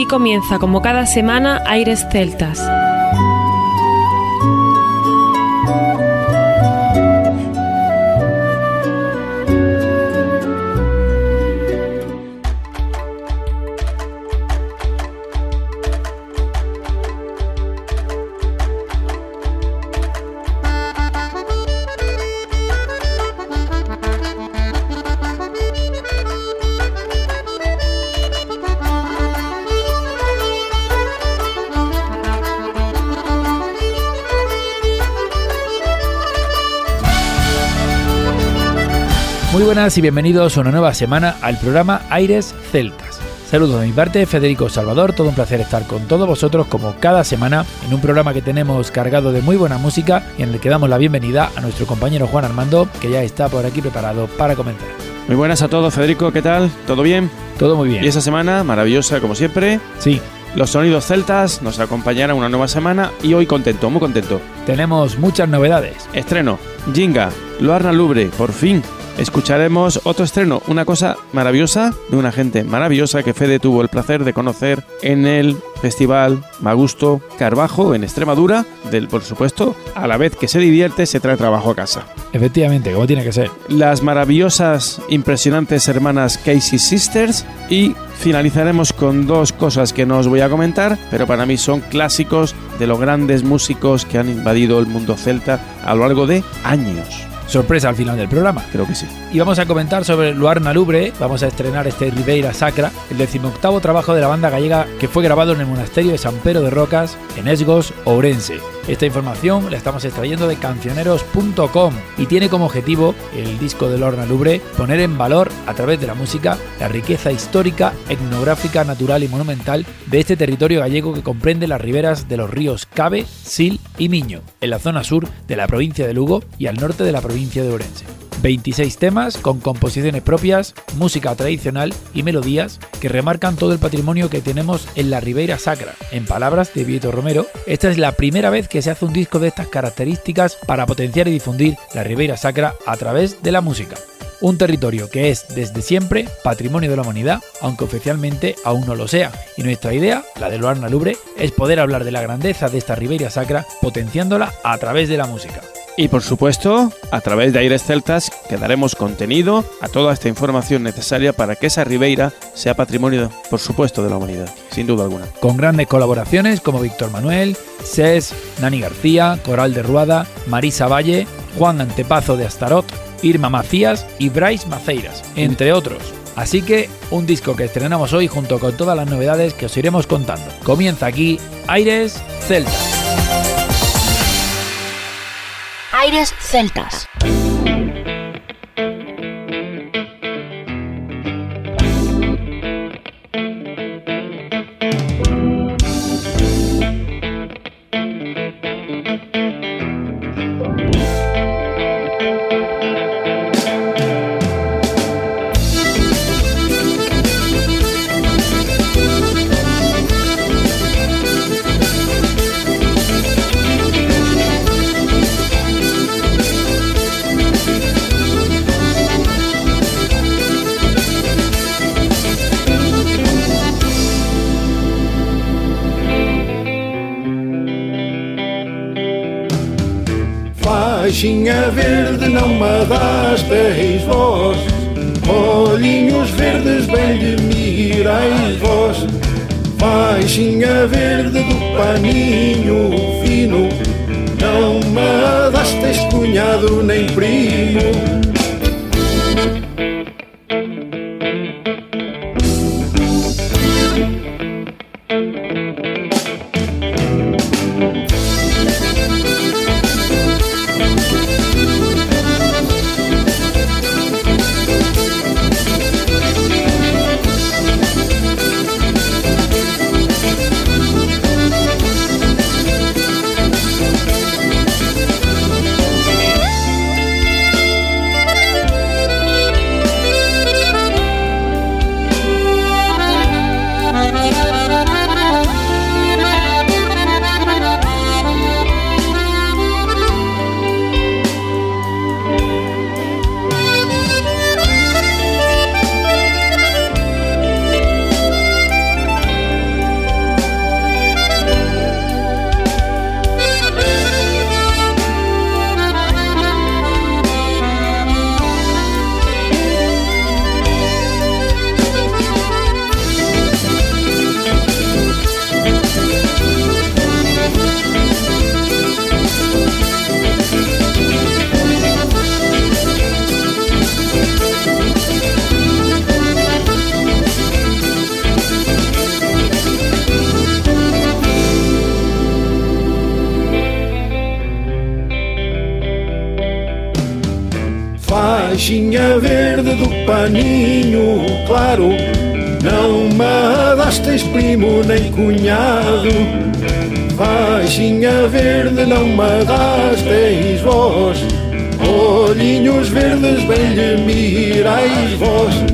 Aquí comienza, como cada semana, Aires Celtas. Buenas y bienvenidos a una nueva semana al programa Aires Celtas. Saludos de mi parte, Federico Salvador, todo un placer estar con todos vosotros como cada semana en un programa que tenemos cargado de muy buena música y en el que damos la bienvenida a nuestro compañero Juan Armando, que ya está por aquí preparado para comentar. Muy buenas a todos, Federico, ¿qué tal? ¿Todo bien? Todo muy bien. Y esa semana, maravillosa como siempre. Sí. Los sonidos celtas nos acompañarán una nueva semana y hoy contento, muy contento. Tenemos muchas novedades. Estreno, Jinga, Loarna Lubre, por fin, escucharemos otro estreno, una cosa maravillosa de una gente maravillosa que Fede tuvo el placer de conocer en el Festival Magusto Carbajo en Extremadura, del por supuesto, a la vez que se divierte, se trae trabajo a casa. Efectivamente, como tiene que ser. Las maravillosas, impresionantes hermanas Casey Sisters y finalizaremos con dos cosas que no os voy a comentar, pero para mí son clásicos de los grandes músicos que han invadido el mundo celta a lo largo de años sorpresa al final del programa. Creo que sí. Y vamos a comentar sobre Luarna Lubre, vamos a estrenar este Ribeira Sacra, el decimoctavo trabajo de la banda gallega que fue grabado en el monasterio de San Pedro de Rocas, en Esgos, Ourense. Esta información la estamos extrayendo de cancioneros.com y tiene como objetivo el disco de Lorna Lubre poner en valor a través de la música la riqueza histórica, etnográfica, natural y monumental de este territorio gallego que comprende las riberas de los ríos Cabe, Sil y Miño, en la zona sur de la provincia de Lugo y al norte de la provincia de Orense. 26 temas con composiciones propias, música tradicional y melodías que remarcan todo el patrimonio que tenemos en la Ribeira Sacra. En palabras de Vieto Romero, esta es la primera vez que se hace un disco de estas características para potenciar y difundir la Ribeira Sacra a través de la música. Un territorio que es desde siempre patrimonio de la humanidad, aunque oficialmente aún no lo sea. Y nuestra idea, la de Loarna Lubre, es poder hablar de la grandeza de esta Ribeira Sacra potenciándola a través de la música. Y por supuesto, a través de Aires Celtas que daremos contenido a toda esta información necesaria para que esa Ribeira sea patrimonio, por supuesto, de la humanidad, sin duda alguna. Con grandes colaboraciones como Víctor Manuel, Ses, Nani García, Coral de Ruada, Marisa Valle, Juan Antepazo de Astarot, Irma Macías y Bryce Maceiras, entre otros. Así que un disco que estrenamos hoy junto con todas las novedades que os iremos contando. Comienza aquí Aires Celtas. Aires Celtas. Dasteis vós Olhinhos verdes bem lhe mirais vós. Faixinha verde do paninho fino Não me dastes cunhado nem primo Faixinha verde do paninho claro Não me dastes primo nem cunhado. Faixinha verde não me dastes vós. Olhinhos verdes bem lhe mirais vós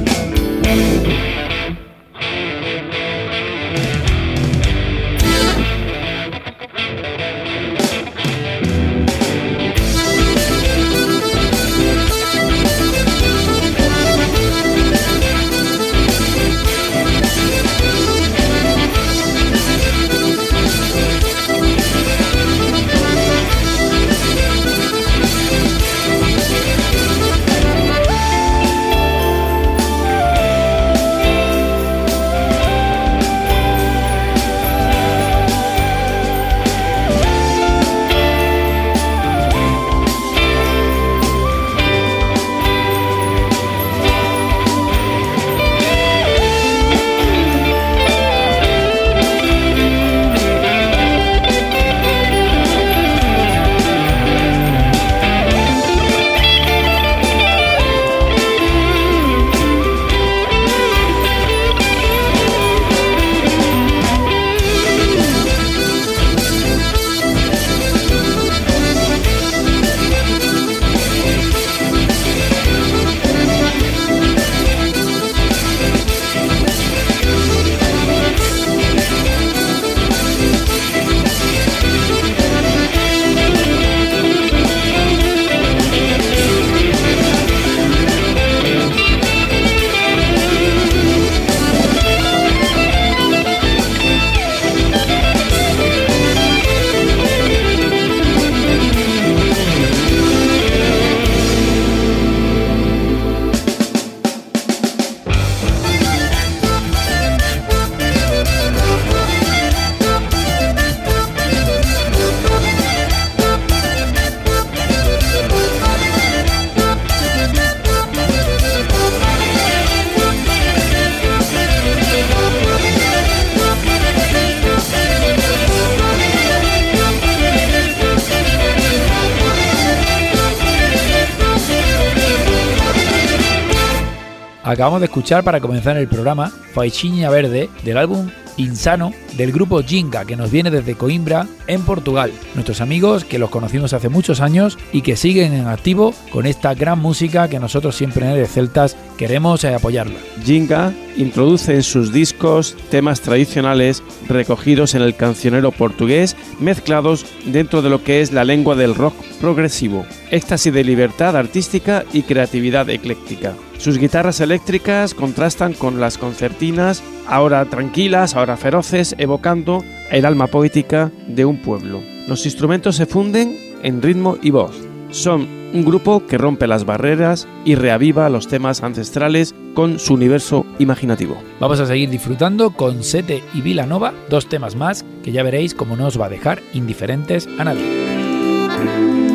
Acabamos de escuchar para comenzar el programa Faixinha Verde del álbum Insano del grupo Jinga que nos viene desde Coimbra en Portugal. Nuestros amigos que los conocimos hace muchos años y que siguen en activo con esta gran música que nosotros siempre en Celtas queremos eh, apoyarla. Jinga introduce en sus discos temas tradicionales recogidos en el cancionero portugués mezclados dentro de lo que es la lengua del rock progresivo, éxtasis de libertad artística y creatividad ecléctica. Sus guitarras eléctricas contrastan con las concertinas, ahora tranquilas, ahora feroces, evocando el alma poética de un pueblo. Los instrumentos se funden en ritmo y voz. Son un grupo que rompe las barreras y reaviva los temas ancestrales con su universo imaginativo. Vamos a seguir disfrutando con Sete y Vilanova, dos temas más que ya veréis cómo no os va a dejar indiferentes a nadie.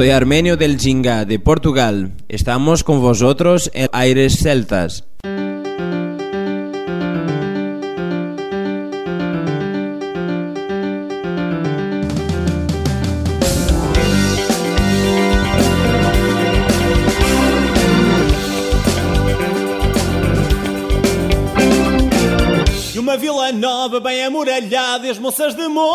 Soy Armenio del Jinga de Portugal. Estamos con vosotros en Aires Celtas. Uma vila nova bem amuralhada E as moças de Moura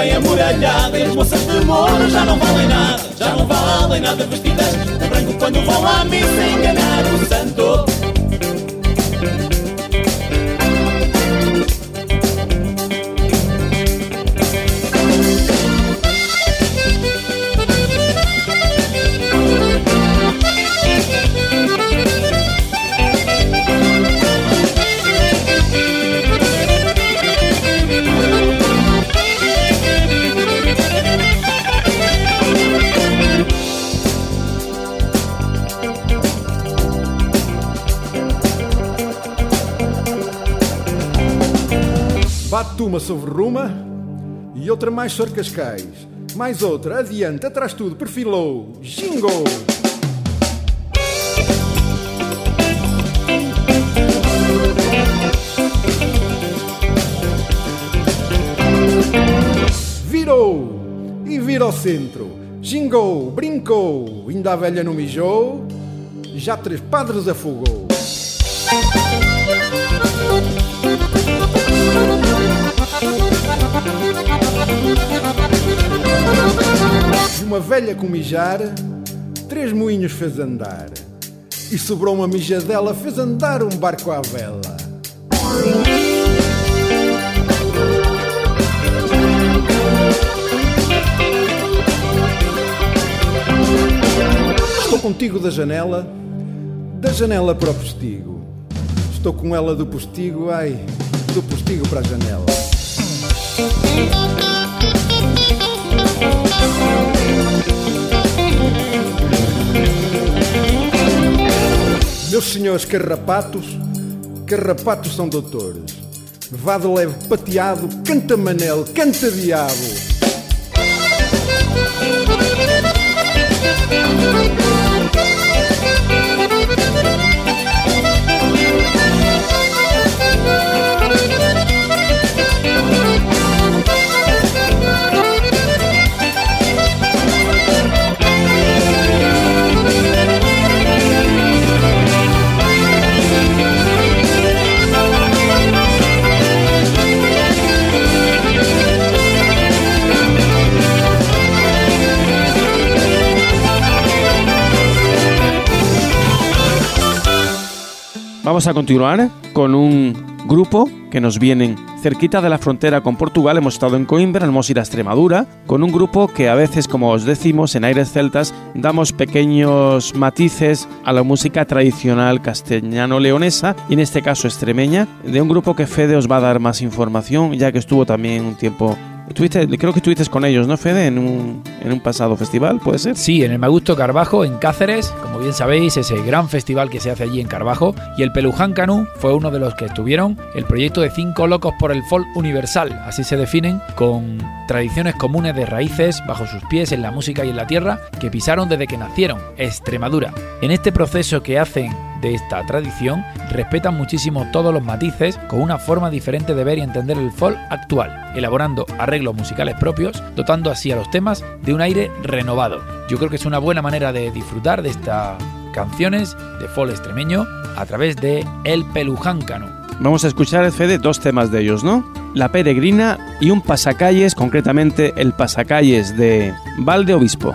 bem amuralhada. E as moças de Moura já não valem nada Já não valem nada vestidas de branco Quando vão à missa enganar o santo Uma sobre Ruma e outra mais sobre Cascais. Mais outra, adiante, atrás tudo, perfilou. Jingle! Virou e vira ao centro. Gingou, brincou, ainda a velha não mijou, já três padres afogou. E uma velha com mijar, três moinhos fez andar. E sobrou uma mijadela, fez andar um barco à vela. Estou contigo da janela, da janela para o postigo. Estou com ela do postigo, ai, do postigo para a janela. Meus senhores carrapatos, carrapatos são doutores. Vá de leve pateado, canta manel, canta diabo. Vamos a continuar con un grupo que nos vienen cerquita de la frontera con Portugal. Hemos estado en Coimbra, a ir a Extremadura, con un grupo que a veces, como os decimos, en Aires Celtas, damos pequeños matices a la música tradicional castellano-leonesa, y en este caso extremeña, de un grupo que Fede os va a dar más información, ya que estuvo también un tiempo Estuviste- creo que estuviste con ellos, ¿no, Fede? En un, en un pasado festival, ¿puede ser? Sí, en el Magusto Carbajo, en Cáceres, como bien sabéis, ese gran festival que se hace allí en Carbajo. Y el Peluján Canú fue uno de los que estuvieron. El proyecto de Cinco Locos por el Folk Universal, así se definen, con tradiciones comunes de raíces bajo sus pies en la música y en la tierra que pisaron desde que nacieron, Extremadura. En este proceso que hacen de esta tradición respetan muchísimo todos los matices con una forma diferente de ver y entender el folk actual, elaborando arreglos musicales propios, dotando así a los temas de un aire renovado. Yo creo que es una buena manera de disfrutar de estas canciones de folk extremeño a través de El Pelujáncano. Vamos a escuchar, Fede, dos temas de ellos, ¿no? La Peregrina y un pasacalles, concretamente el pasacalles de Valde Obispo.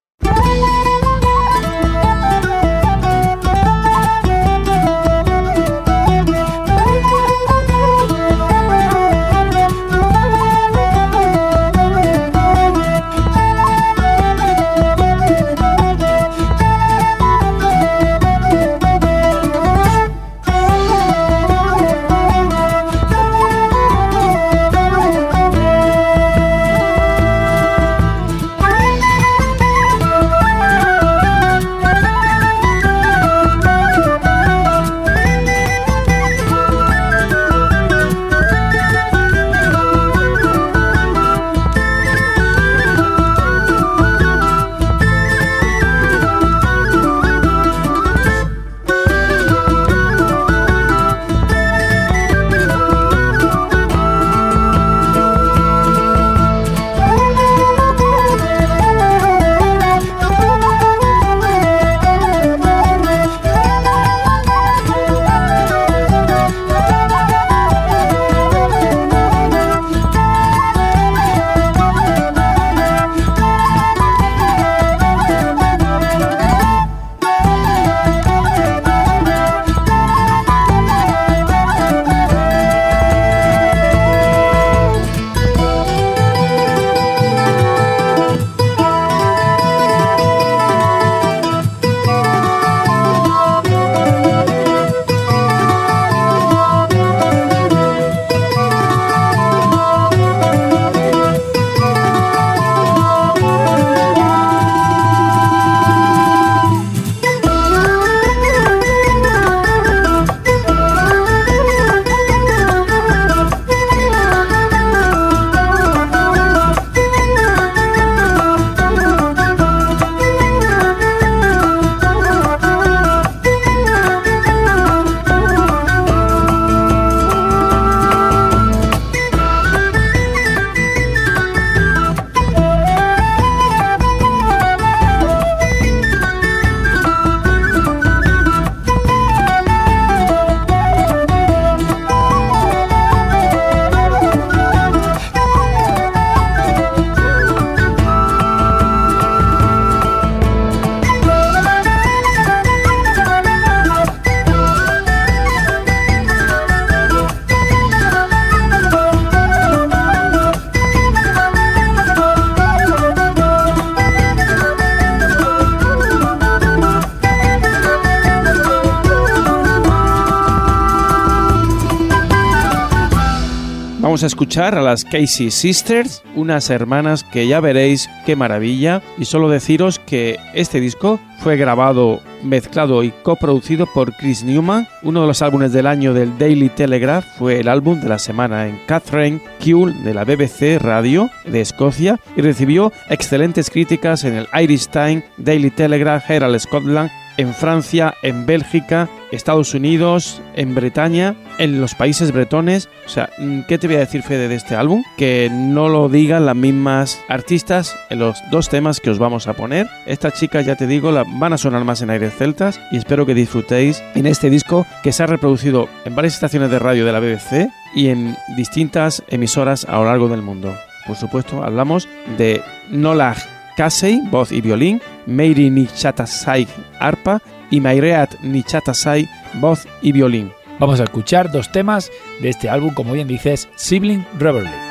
A escuchar a las Casey Sisters, unas hermanas que ya veréis qué maravilla. Y solo deciros que este disco fue grabado, mezclado y coproducido por Chris Newman. Uno de los álbumes del año del Daily Telegraph fue el álbum de la semana en Catherine Kuhl de la BBC Radio de Escocia y recibió excelentes críticas en el Irish Times, Daily Telegraph, Herald Scotland en Francia, en Bélgica, Estados Unidos, en Bretaña, en los países bretones. O sea, mm, ¿qué te voy a decir, Fede, de este álbum? Que no lo digan las mismas artistas en los dos temas que os vamos a poner. Estas chicas, ya te digo, van a sonar más en aires celtas y espero que disfrutéis en este disco que se ha reproducido en varias estaciones de radio de la BBC y en distintas emisoras a lo largo del mundo. Por supuesto, hablamos de Nola Casey, voz y violín, Meiri Nichatasai, arpa y Maireat Nichatasai, voz y violín. Vamos a escuchar dos temas de este álbum, como bien dices, Sibling Revelry.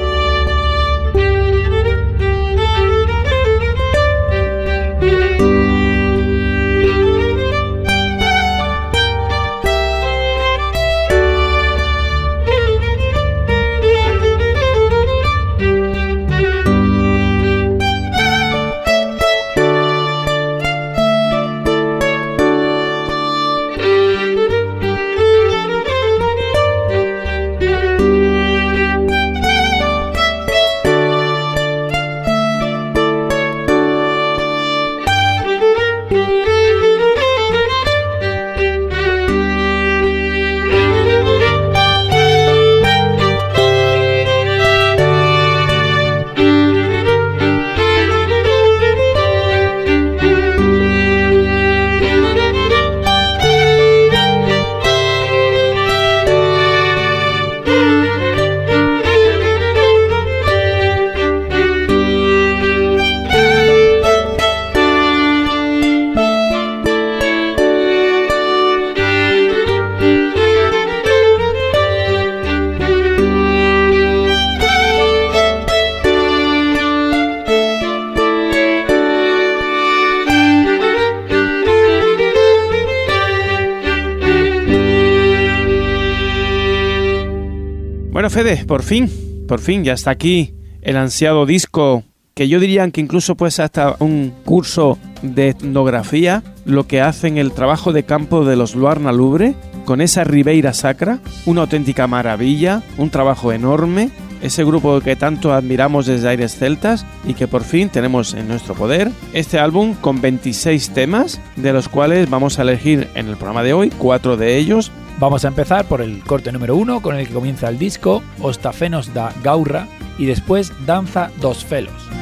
Fede, por fin, por fin, ya está aquí el ansiado disco que yo diría que incluso puede ser hasta un curso de etnografía, lo que hacen el trabajo de campo de los Luarna Lubre, con esa Ribeira Sacra, una auténtica maravilla, un trabajo enorme, ese grupo que tanto admiramos desde Aires Celtas y que por fin tenemos en nuestro poder. Este álbum con 26 temas, de los cuales vamos a elegir en el programa de hoy cuatro de ellos. Vamos a empezar por el corte número uno con el que comienza el disco Ostafenos da Gaurra y después Danza dos Felos.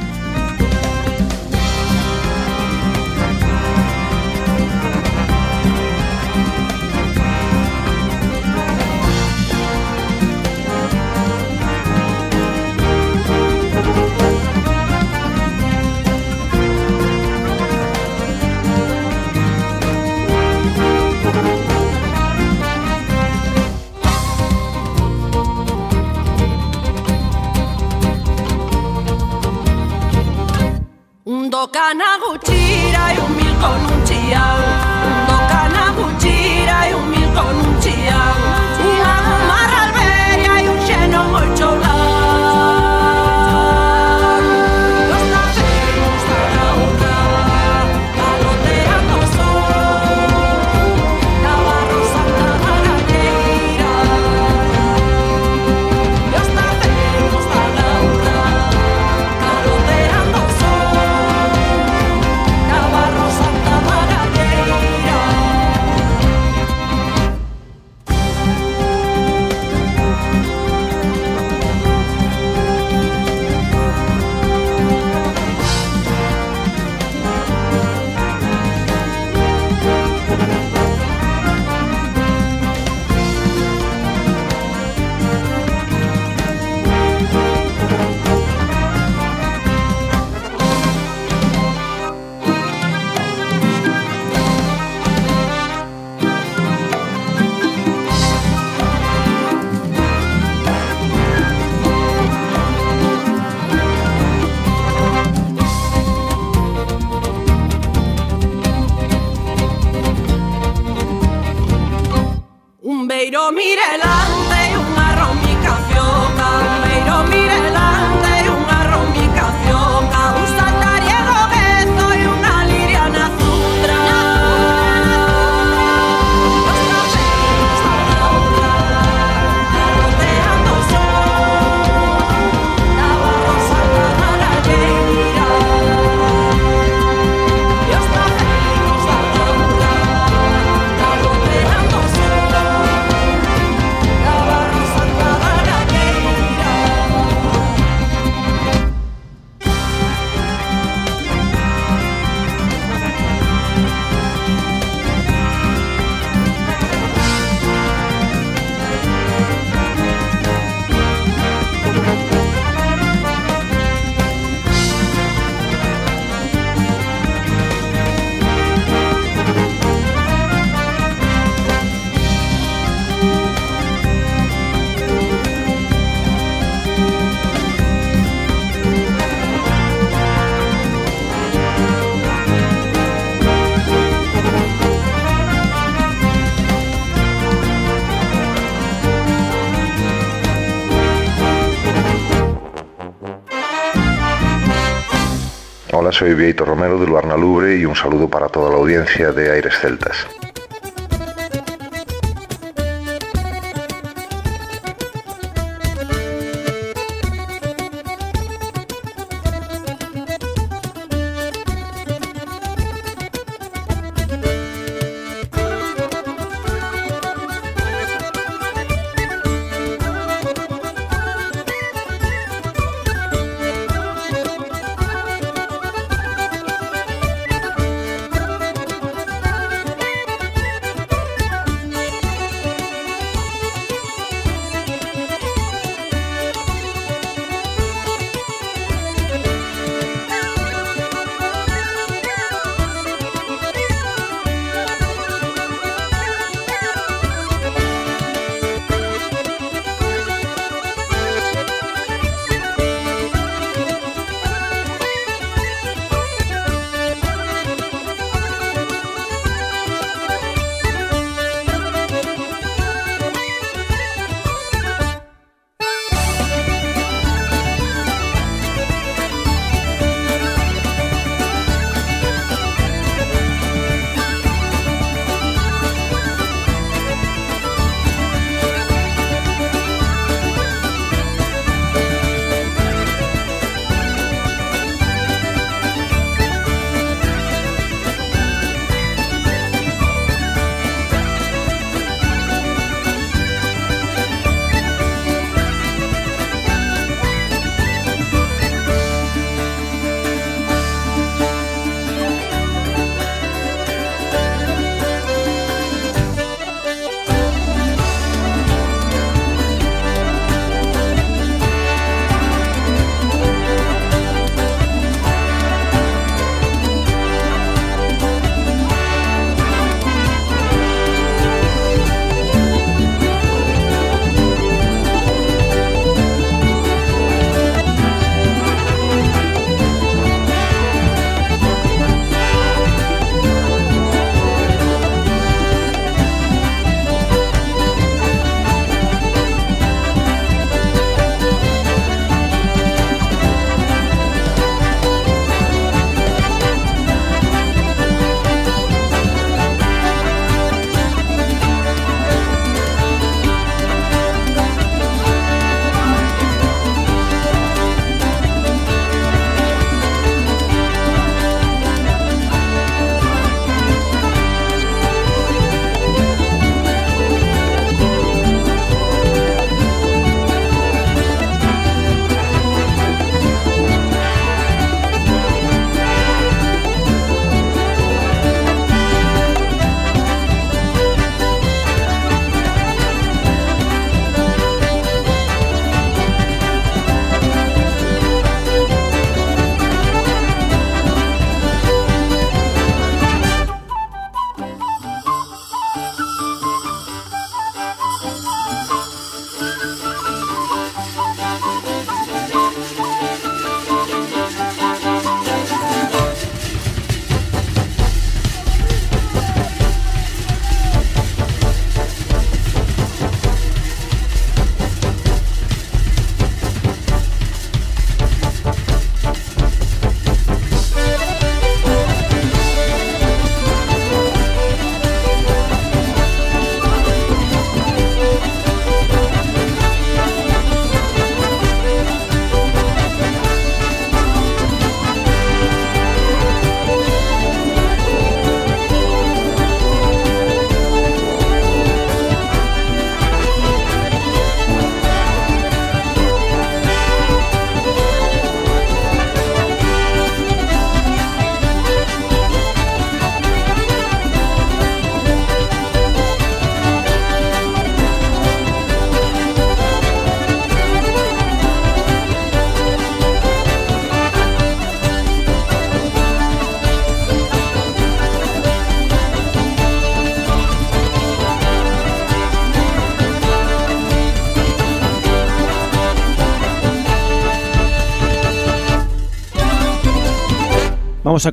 soy Vieito Romero de Luarna Lubre y un saludo para toda la audiencia de Aires Celtas.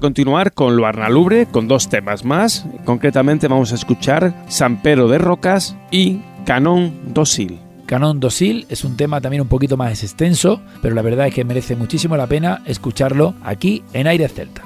Continuar con Luarna Lubre con dos temas más. Concretamente vamos a escuchar San Pedro de Rocas y Canón Dosil. Canón Dosil es un tema también un poquito más extenso, pero la verdad es que merece muchísimo la pena escucharlo aquí en Aires Celtas.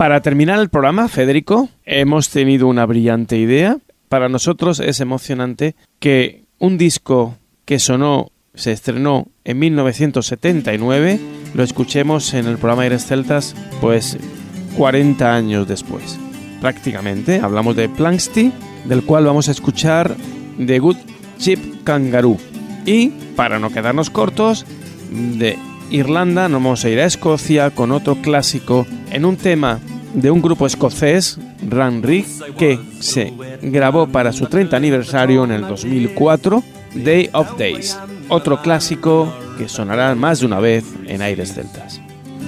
Para terminar el programa, Federico, hemos tenido una brillante idea. Para nosotros es emocionante que un disco que sonó, se estrenó en 1979, lo escuchemos en el programa Aires Celtas, pues 40 años después. Prácticamente, hablamos de Planksty, del cual vamos a escuchar The Good Chip Kangaroo. Y, para no quedarnos cortos, de Irlanda nos vamos a ir a Escocia con otro clásico en un tema de un grupo escocés, Ranrig, que se grabó para su 30 aniversario en el 2004, Day of Days, otro clásico que sonará más de una vez en aires celtas.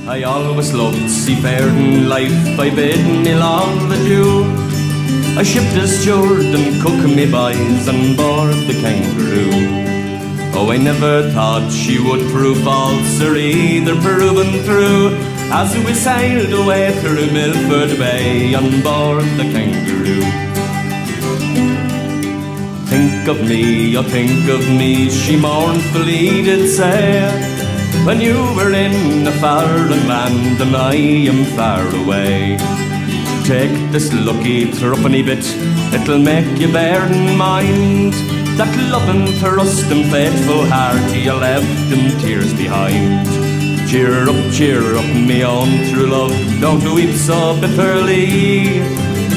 I always loved seafaring life, I bid me the Jew. I shipped as steward and cook me on board the kangaroo. Oh, I never thought she would prove false or either proven true. As we sailed away through Milford Bay on board the kangaroo. Think of me, oh think of me, she mournfully did say. When you were in a foreign land and I am far away. Take this lucky threepenny bit, it'll make you bear in mind that loving, trust and faithful heart you left in tears behind. Cheer up, cheer up, me own true love, don't weep so bitterly.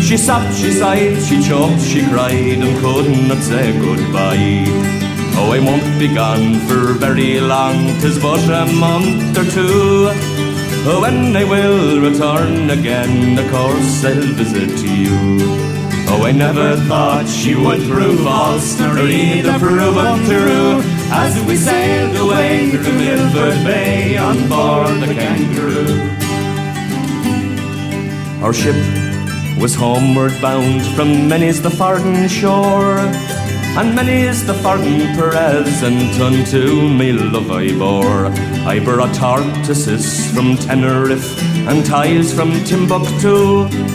She sobbed, she sighed, she choked, she cried, and could not say goodbye. Oh, I won't be gone for very long, 'tis but a month or two. Oh, when I will return again, of course I'll visit you. Oh, I never thought she would prove false, nor either prove untrue. As we sailed away through Milford Bay on board the Kangaroo. Our ship was homeward bound from many's the farthing shore. And many's the farthing present unto me love I bore. I brought tortoises from Tenerife and ties from Timbuktu.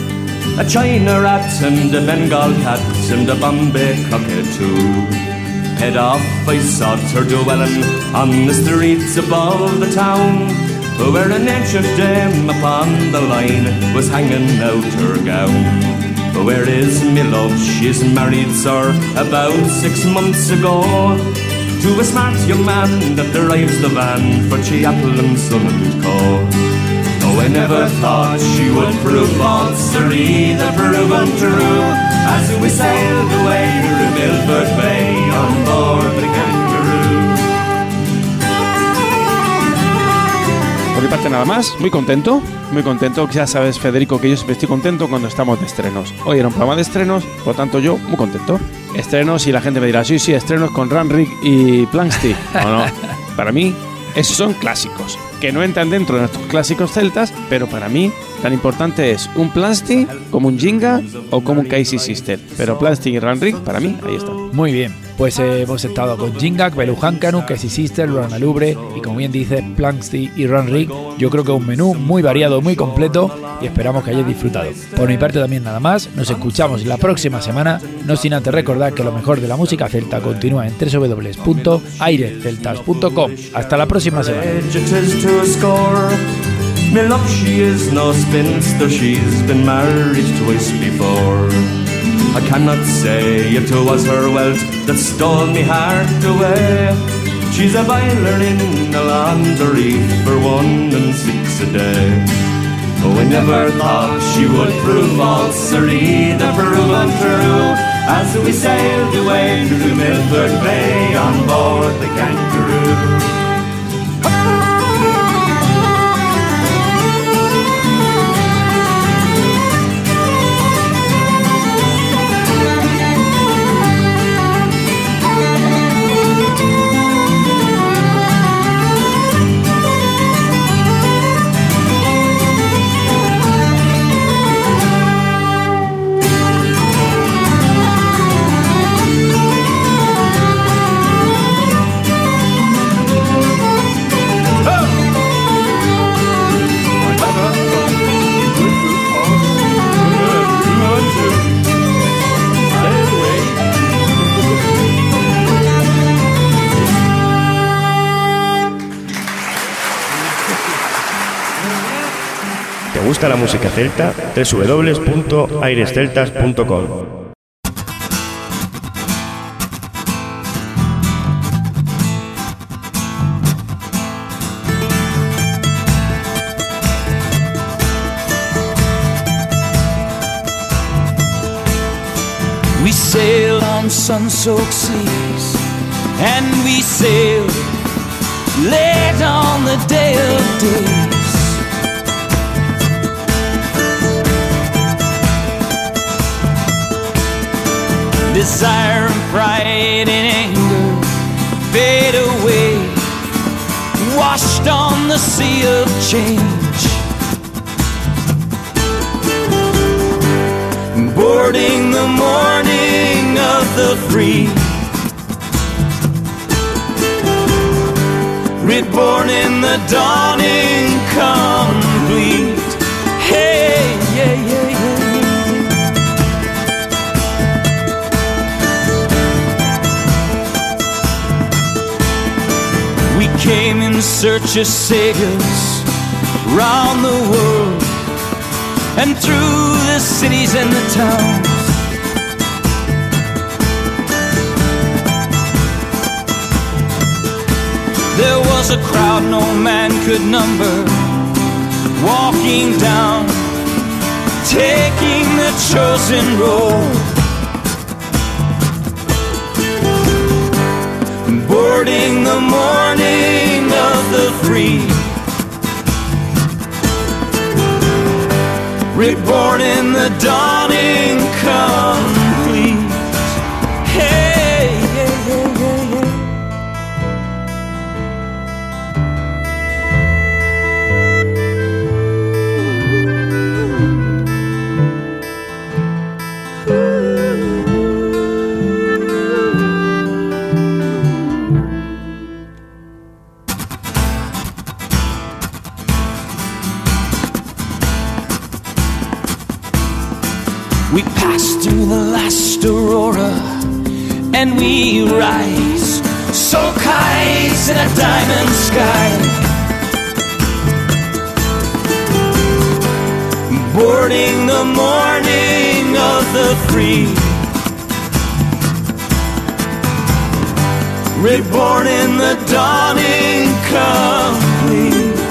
A China rat and a Bengal cat and a Bombay cockatoo. Head off, I sought her dwelling on the streets above the town, where an ancient dame upon the line was hanging out her gown. Where is me love? She's married, sir, about six months ago. To a smart young man that drives the van for Chiapple and Son and Co. Oh, I never thought she would prove false or either prove untrue. As we sailed away through Milford Bay on the. Por mi parte nada más, muy contento, muy contento. Ya sabes, Federico, que yo siempre estoy contento cuando estamos de estrenos. Hoy era un programa de estrenos, por lo tanto yo muy contento. Estrenos y la gente me dirá, sí, sí, estrenos con Ranrick y Planksty. No, no, para mí esos son clásicos, que no entran dentro de nuestros clásicos celtas, pero para mí tan importante es un Planksty como un Jinga o como un Casey Sister. Pero Planksty y Ranrick, para mí, ahí están. Muy bien, pues eh, hemos estado con Jingak, Beluhankanu, Casey Sister, Lorna Lubre y como bien dice, Planksty y Ranrick. Yo creo que un menú muy variado, muy completo y esperamos que hayáis disfrutado. Por mi parte también nada más, nos escuchamos la próxima semana, no sin antes recordar que lo mejor de la música celta continúa en www.aireceltas.com. Hasta la próxima semana. Me love, she is no spinster, she's been married twice before. I cannot say it was her wealth that stole me heart away. She's a boiler in the laundry for one and six a day. Oh, I never thought she would prove false or either prove untrue. As we sailed away through Milford Bay on board the Kangaroo. Gusta la música celta? www.airesceltas.com We sailed on sun-soaked seas, and we sailed late on the day of days. Desire and pride and anger fade away, washed on the sea of change. boarding the morning of the free. Reborn in the dawning complete. Hey, yeah, yeah. Came in search of saviors round the world and through the cities and the towns. There was a crowd no man could number, walking down, taking the chosen road. Boarding the morning of the free. reborn in the dawning complete. Rise, so kites in a diamond sky. Boarding the morning of the free. Reborn in the dawning complete.